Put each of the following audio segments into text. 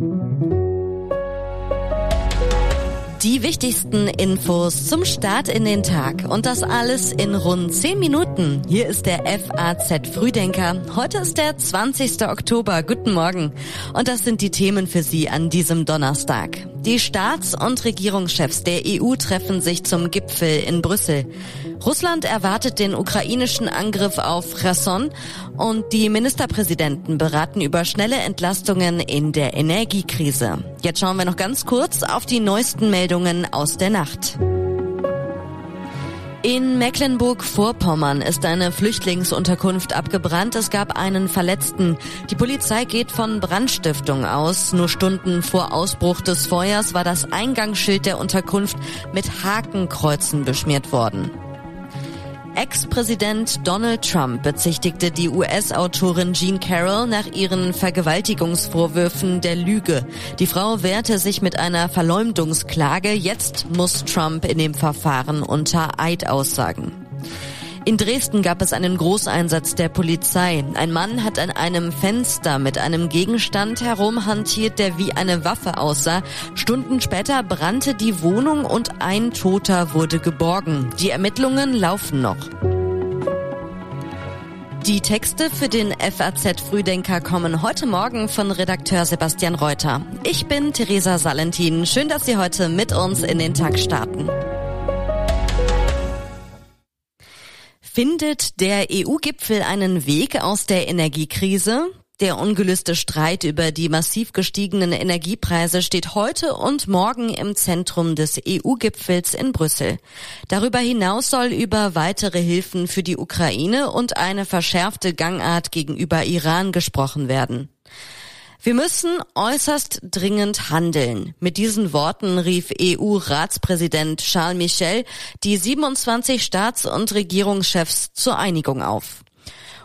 Thank you. Die wichtigsten Infos zum Start in den Tag und das alles in rund 10 Minuten. Hier ist der FAZ Frühdenker. Heute ist der 20. Oktober. Guten Morgen. Und das sind die Themen für Sie an diesem Donnerstag. Die Staats- und Regierungschefs der EU treffen sich zum Gipfel in Brüssel. Russland erwartet den ukrainischen Angriff auf Cherson und die Ministerpräsidenten beraten über schnelle Entlastungen in der Energiekrise. Jetzt schauen wir noch ganz kurz auf die neuesten Meldungen aus der Nacht. In Mecklenburg-Vorpommern ist eine Flüchtlingsunterkunft abgebrannt. Es gab einen Verletzten. Die Polizei geht von Brandstiftung aus. Nur Stunden vor Ausbruch des Feuers war das Eingangsschild der Unterkunft mit Hakenkreuzen beschmiert worden. Ex-Präsident Donald Trump bezichtigte die US-Autorin Jean Carroll nach ihren Vergewaltigungsvorwürfen der Lüge. Die Frau wehrte sich mit einer Verleumdungsklage. Jetzt muss Trump in dem Verfahren unter Eid aussagen. In Dresden gab es einen Großeinsatz der Polizei. Ein Mann hat an einem Fenster mit einem Gegenstand herumhantiert, der wie eine Waffe aussah. Stunden später brannte die Wohnung und ein Toter wurde geborgen. Die Ermittlungen laufen noch. Die Texte für den FAZ Frühdenker kommen heute Morgen von Redakteur Sebastian Reuter. Ich bin Theresa Salentin. Schön, dass Sie heute mit uns in den Tag starten. Findet der EU-Gipfel einen Weg aus der Energiekrise? Der ungelöste Streit über die massiv gestiegenen Energiepreise steht heute und morgen im Zentrum des EU-Gipfels in Brüssel. Darüber hinaus soll über weitere Hilfen für die Ukraine und eine verschärfte Gangart gegenüber Iran gesprochen werden. Wir müssen äußerst dringend handeln. Mit diesen Worten rief EU-Ratspräsident Charles Michel die 27 Staats- und Regierungschefs zur Einigung auf.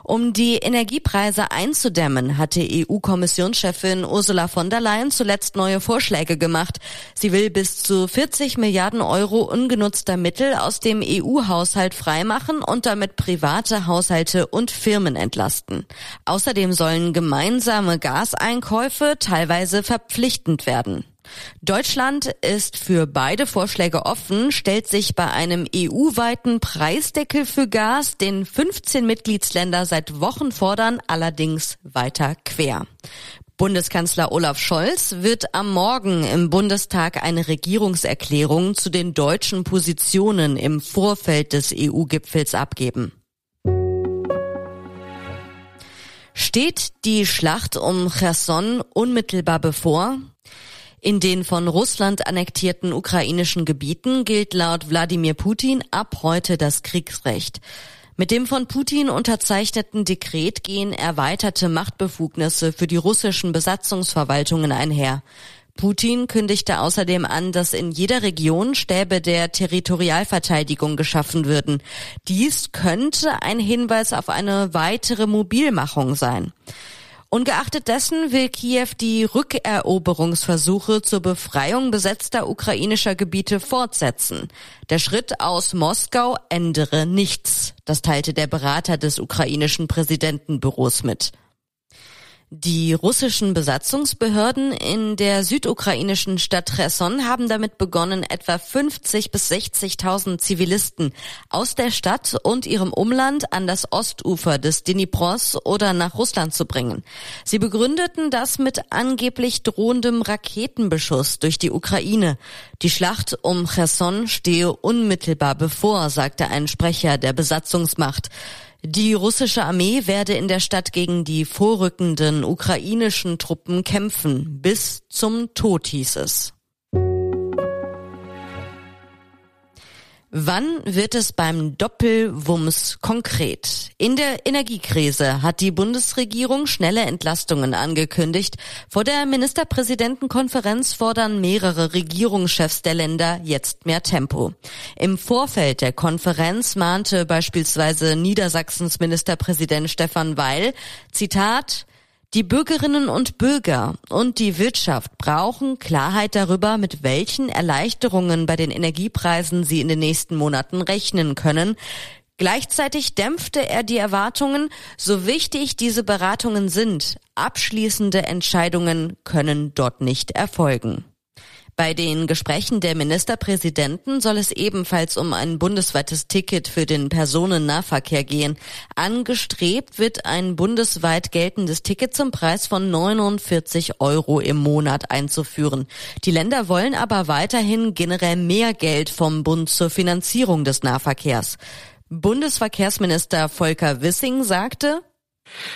Um die Energiepreise einzudämmen, hatte EU-Kommissionschefin Ursula von der Leyen zuletzt neue Vorschläge gemacht. Sie will bis zu 40 Milliarden Euro ungenutzter Mittel aus dem EU-Haushalt freimachen und damit private Haushalte und Firmen entlasten. Außerdem sollen gemeinsame Gaseinkäufe teilweise verpflichtend werden. Deutschland ist für beide Vorschläge offen, stellt sich bei einem EU-weiten Preisdeckel für Gas, den 15 Mitgliedsländer seit Wochen fordern, allerdings weiter quer. Bundeskanzler Olaf Scholz wird am Morgen im Bundestag eine Regierungserklärung zu den deutschen Positionen im Vorfeld des EU-Gipfels abgeben. Steht die Schlacht um Cherson unmittelbar bevor? In den von Russland annektierten ukrainischen Gebieten gilt laut Wladimir Putin ab heute das Kriegsrecht. Mit dem von Putin unterzeichneten Dekret gehen erweiterte Machtbefugnisse für die russischen Besatzungsverwaltungen einher. Putin kündigte außerdem an, dass in jeder Region Stäbe der Territorialverteidigung geschaffen würden. Dies könnte ein Hinweis auf eine weitere Mobilmachung sein. Ungeachtet dessen will Kiew die Rückeroberungsversuche zur Befreiung besetzter ukrainischer Gebiete fortsetzen. Der Schritt aus Moskau ändere nichts, das teilte der Berater des ukrainischen Präsidentenbüros mit. Die russischen Besatzungsbehörden in der südukrainischen Stadt Cherson haben damit begonnen, etwa 50 bis 60.000 Zivilisten aus der Stadt und ihrem Umland an das Ostufer des Dnipros oder nach Russland zu bringen. Sie begründeten das mit angeblich drohendem Raketenbeschuss durch die Ukraine. Die Schlacht um Cherson stehe unmittelbar bevor, sagte ein Sprecher der Besatzungsmacht. Die russische Armee werde in der Stadt gegen die vorrückenden ukrainischen Truppen kämpfen, bis zum Tod hieß es. Wann wird es beim Doppelwumms konkret? In der Energiekrise hat die Bundesregierung schnelle Entlastungen angekündigt. Vor der Ministerpräsidentenkonferenz fordern mehrere Regierungschefs der Länder jetzt mehr Tempo. Im Vorfeld der Konferenz mahnte beispielsweise Niedersachsens Ministerpräsident Stefan Weil, Zitat, die Bürgerinnen und Bürger und die Wirtschaft brauchen Klarheit darüber, mit welchen Erleichterungen bei den Energiepreisen sie in den nächsten Monaten rechnen können. Gleichzeitig dämpfte er die Erwartungen, so wichtig diese Beratungen sind, abschließende Entscheidungen können dort nicht erfolgen. Bei den Gesprächen der Ministerpräsidenten soll es ebenfalls um ein bundesweites Ticket für den Personennahverkehr gehen. Angestrebt wird ein bundesweit geltendes Ticket zum Preis von 49 Euro im Monat einzuführen. Die Länder wollen aber weiterhin generell mehr Geld vom Bund zur Finanzierung des Nahverkehrs. Bundesverkehrsminister Volker Wissing sagte,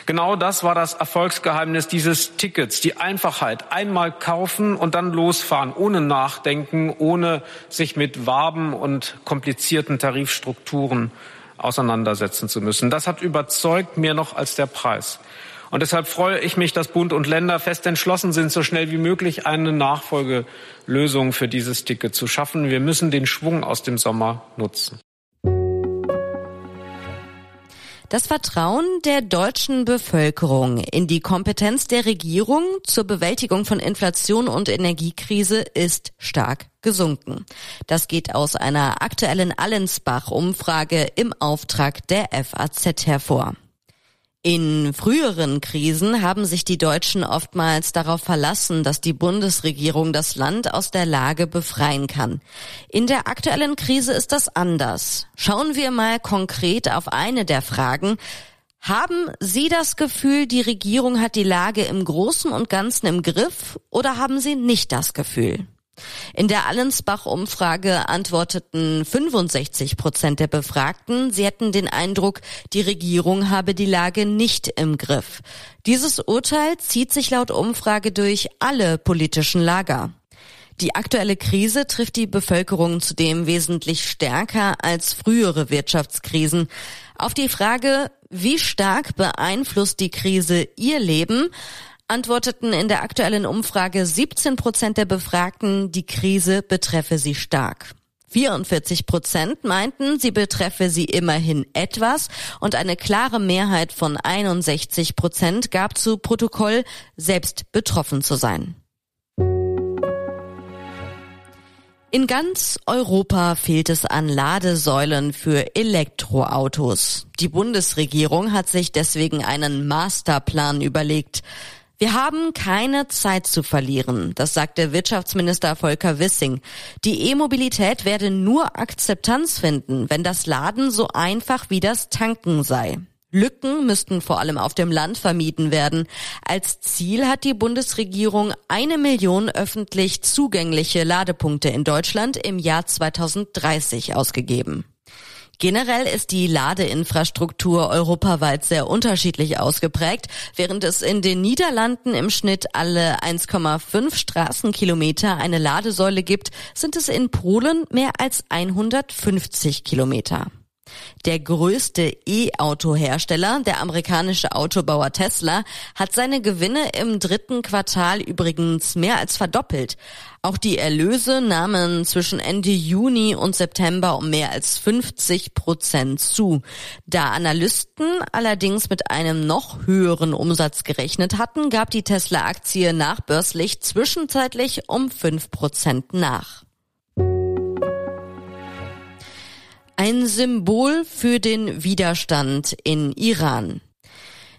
Genau das war das Erfolgsgeheimnis dieses Tickets, die Einfachheit. Einmal kaufen und dann losfahren, ohne Nachdenken, ohne sich mit Waben und komplizierten Tarifstrukturen auseinandersetzen zu müssen. Das hat überzeugt, mehr noch als der Preis. Und deshalb freue ich mich, dass Bund und Länder fest entschlossen sind, so schnell wie möglich eine Nachfolgelösung für dieses Ticket zu schaffen. Wir müssen den Schwung aus dem Sommer nutzen. Das Vertrauen der deutschen Bevölkerung in die Kompetenz der Regierung zur Bewältigung von Inflation und Energiekrise ist stark gesunken. Das geht aus einer aktuellen Allensbach-Umfrage im Auftrag der FAZ hervor. In früheren Krisen haben sich die Deutschen oftmals darauf verlassen, dass die Bundesregierung das Land aus der Lage befreien kann. In der aktuellen Krise ist das anders. Schauen wir mal konkret auf eine der Fragen. Haben Sie das Gefühl, die Regierung hat die Lage im Großen und Ganzen im Griff oder haben Sie nicht das Gefühl? In der Allensbach-Umfrage antworteten 65 Prozent der Befragten, sie hätten den Eindruck, die Regierung habe die Lage nicht im Griff. Dieses Urteil zieht sich laut Umfrage durch alle politischen Lager. Die aktuelle Krise trifft die Bevölkerung zudem wesentlich stärker als frühere Wirtschaftskrisen. Auf die Frage, wie stark beeinflusst die Krise ihr Leben, antworteten in der aktuellen Umfrage 17 Prozent der Befragten, die Krise betreffe sie stark. 44 Prozent meinten, sie betreffe sie immerhin etwas und eine klare Mehrheit von 61 Prozent gab zu Protokoll, selbst betroffen zu sein. In ganz Europa fehlt es an Ladesäulen für Elektroautos. Die Bundesregierung hat sich deswegen einen Masterplan überlegt. Wir haben keine Zeit zu verlieren, das sagte Wirtschaftsminister Volker Wissing. Die E-Mobilität werde nur Akzeptanz finden, wenn das Laden so einfach wie das Tanken sei. Lücken müssten vor allem auf dem Land vermieden werden. Als Ziel hat die Bundesregierung eine Million öffentlich zugängliche Ladepunkte in Deutschland im Jahr 2030 ausgegeben. Generell ist die Ladeinfrastruktur europaweit sehr unterschiedlich ausgeprägt. Während es in den Niederlanden im Schnitt alle 1,5 Straßenkilometer eine Ladesäule gibt, sind es in Polen mehr als 150 Kilometer. Der größte E-Auto-Hersteller, der amerikanische Autobauer Tesla, hat seine Gewinne im dritten Quartal übrigens mehr als verdoppelt. Auch die Erlöse nahmen zwischen Ende Juni und September um mehr als 50 Prozent zu. Da Analysten allerdings mit einem noch höheren Umsatz gerechnet hatten, gab die Tesla-Aktie nachbörslich zwischenzeitlich um 5 Prozent nach. Ein Symbol für den Widerstand in Iran.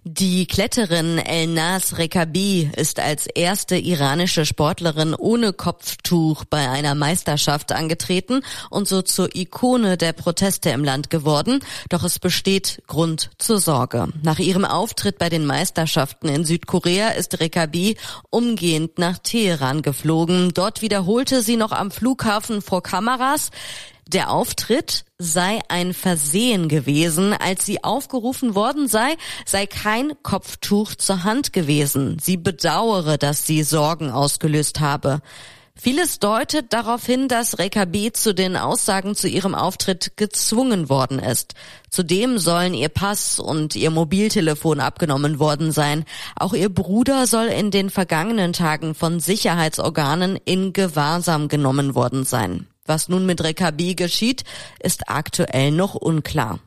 Die Kletterin Elnaz Rekabi ist als erste iranische Sportlerin ohne Kopftuch bei einer Meisterschaft angetreten und so zur Ikone der Proteste im Land geworden. Doch es besteht Grund zur Sorge. Nach ihrem Auftritt bei den Meisterschaften in Südkorea ist Rekabi umgehend nach Teheran geflogen. Dort wiederholte sie noch am Flughafen vor Kameras, der Auftritt sei ein Versehen gewesen. Als sie aufgerufen worden sei, sei kein Kopftuch zur Hand gewesen. Sie bedauere, dass sie Sorgen ausgelöst habe. Vieles deutet darauf hin, dass Rekabi zu den Aussagen zu ihrem Auftritt gezwungen worden ist. Zudem sollen ihr Pass und ihr Mobiltelefon abgenommen worden sein. Auch ihr Bruder soll in den vergangenen Tagen von Sicherheitsorganen in Gewahrsam genommen worden sein. Was nun mit Rekabi geschieht, ist aktuell noch unklar.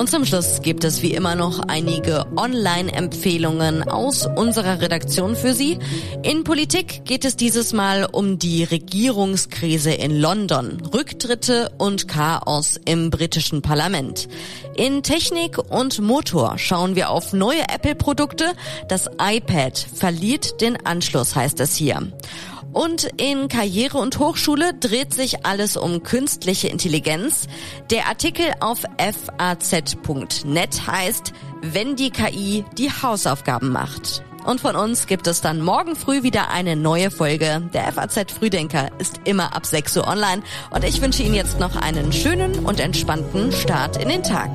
Und zum Schluss gibt es wie immer noch einige Online-Empfehlungen aus unserer Redaktion für Sie. In Politik geht es dieses Mal um die Regierungskrise in London, Rücktritte und Chaos im britischen Parlament. In Technik und Motor schauen wir auf neue Apple-Produkte. Das iPad verliert den Anschluss, heißt es hier. Und in Karriere und Hochschule dreht sich alles um künstliche Intelligenz. Der Artikel auf faz.net heißt, wenn die KI die Hausaufgaben macht. Und von uns gibt es dann morgen früh wieder eine neue Folge. Der FAZ Frühdenker ist immer ab 6 Uhr online und ich wünsche Ihnen jetzt noch einen schönen und entspannten Start in den Tag.